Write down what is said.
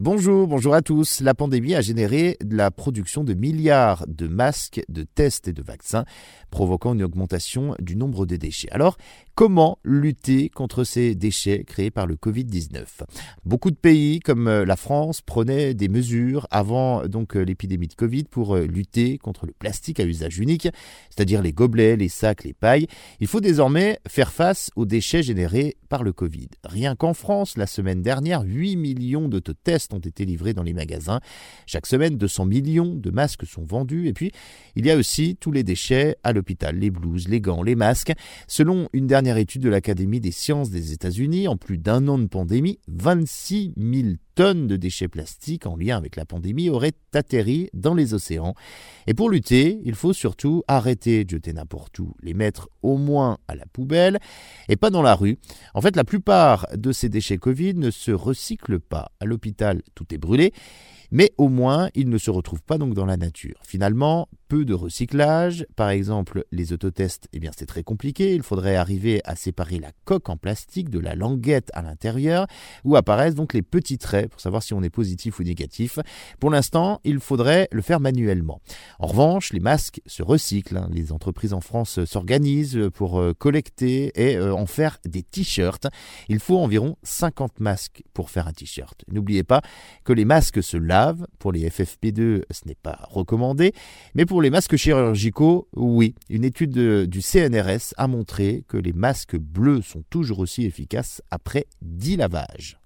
Bonjour, bonjour à tous. La pandémie a généré la production de milliards de masques, de tests et de vaccins, provoquant une augmentation du nombre de déchets. Alors, comment lutter contre ces déchets créés par le Covid-19 Beaucoup de pays, comme euh, la France, prenaient des mesures avant donc euh, l'épidémie de Covid pour euh, lutter contre le plastique à usage unique, c'est-à-dire les gobelets, les sacs, les pailles. Il faut désormais faire face aux déchets générés par le Covid. Rien qu'en France, la semaine dernière, 8 millions de tests ont été livrés dans les magasins. Chaque semaine, 200 millions de masques sont vendus. Et puis, il y a aussi tous les déchets à l'hôpital, les blouses, les gants, les masques. Selon une dernière étude de l'Académie des sciences des États-Unis, en plus d'un an de pandémie, 26 000 de déchets plastiques en lien avec la pandémie auraient atterri dans les océans. Et pour lutter, il faut surtout arrêter de jeter n'importe où, les mettre au moins à la poubelle et pas dans la rue. En fait, la plupart de ces déchets Covid ne se recyclent pas. À l'hôpital, tout est brûlé mais au moins ils ne se retrouvent pas donc dans la nature. Finalement, peu de recyclage, par exemple les autotests, eh bien c'est très compliqué, il faudrait arriver à séparer la coque en plastique de la languette à l'intérieur, où apparaissent donc les petits traits pour savoir si on est positif ou négatif. Pour l'instant, il faudrait le faire manuellement. En revanche, les masques se recyclent, hein. les entreprises en France s'organisent pour euh, collecter et euh, en faire des t-shirts. Il faut environ 50 masques pour faire un t-shirt. N'oubliez pas que les masques se lavent pour les FFP2, ce n'est pas recommandé. Mais pour les masques chirurgicaux, oui. Une étude du CNRS a montré que les masques bleus sont toujours aussi efficaces après 10 lavages.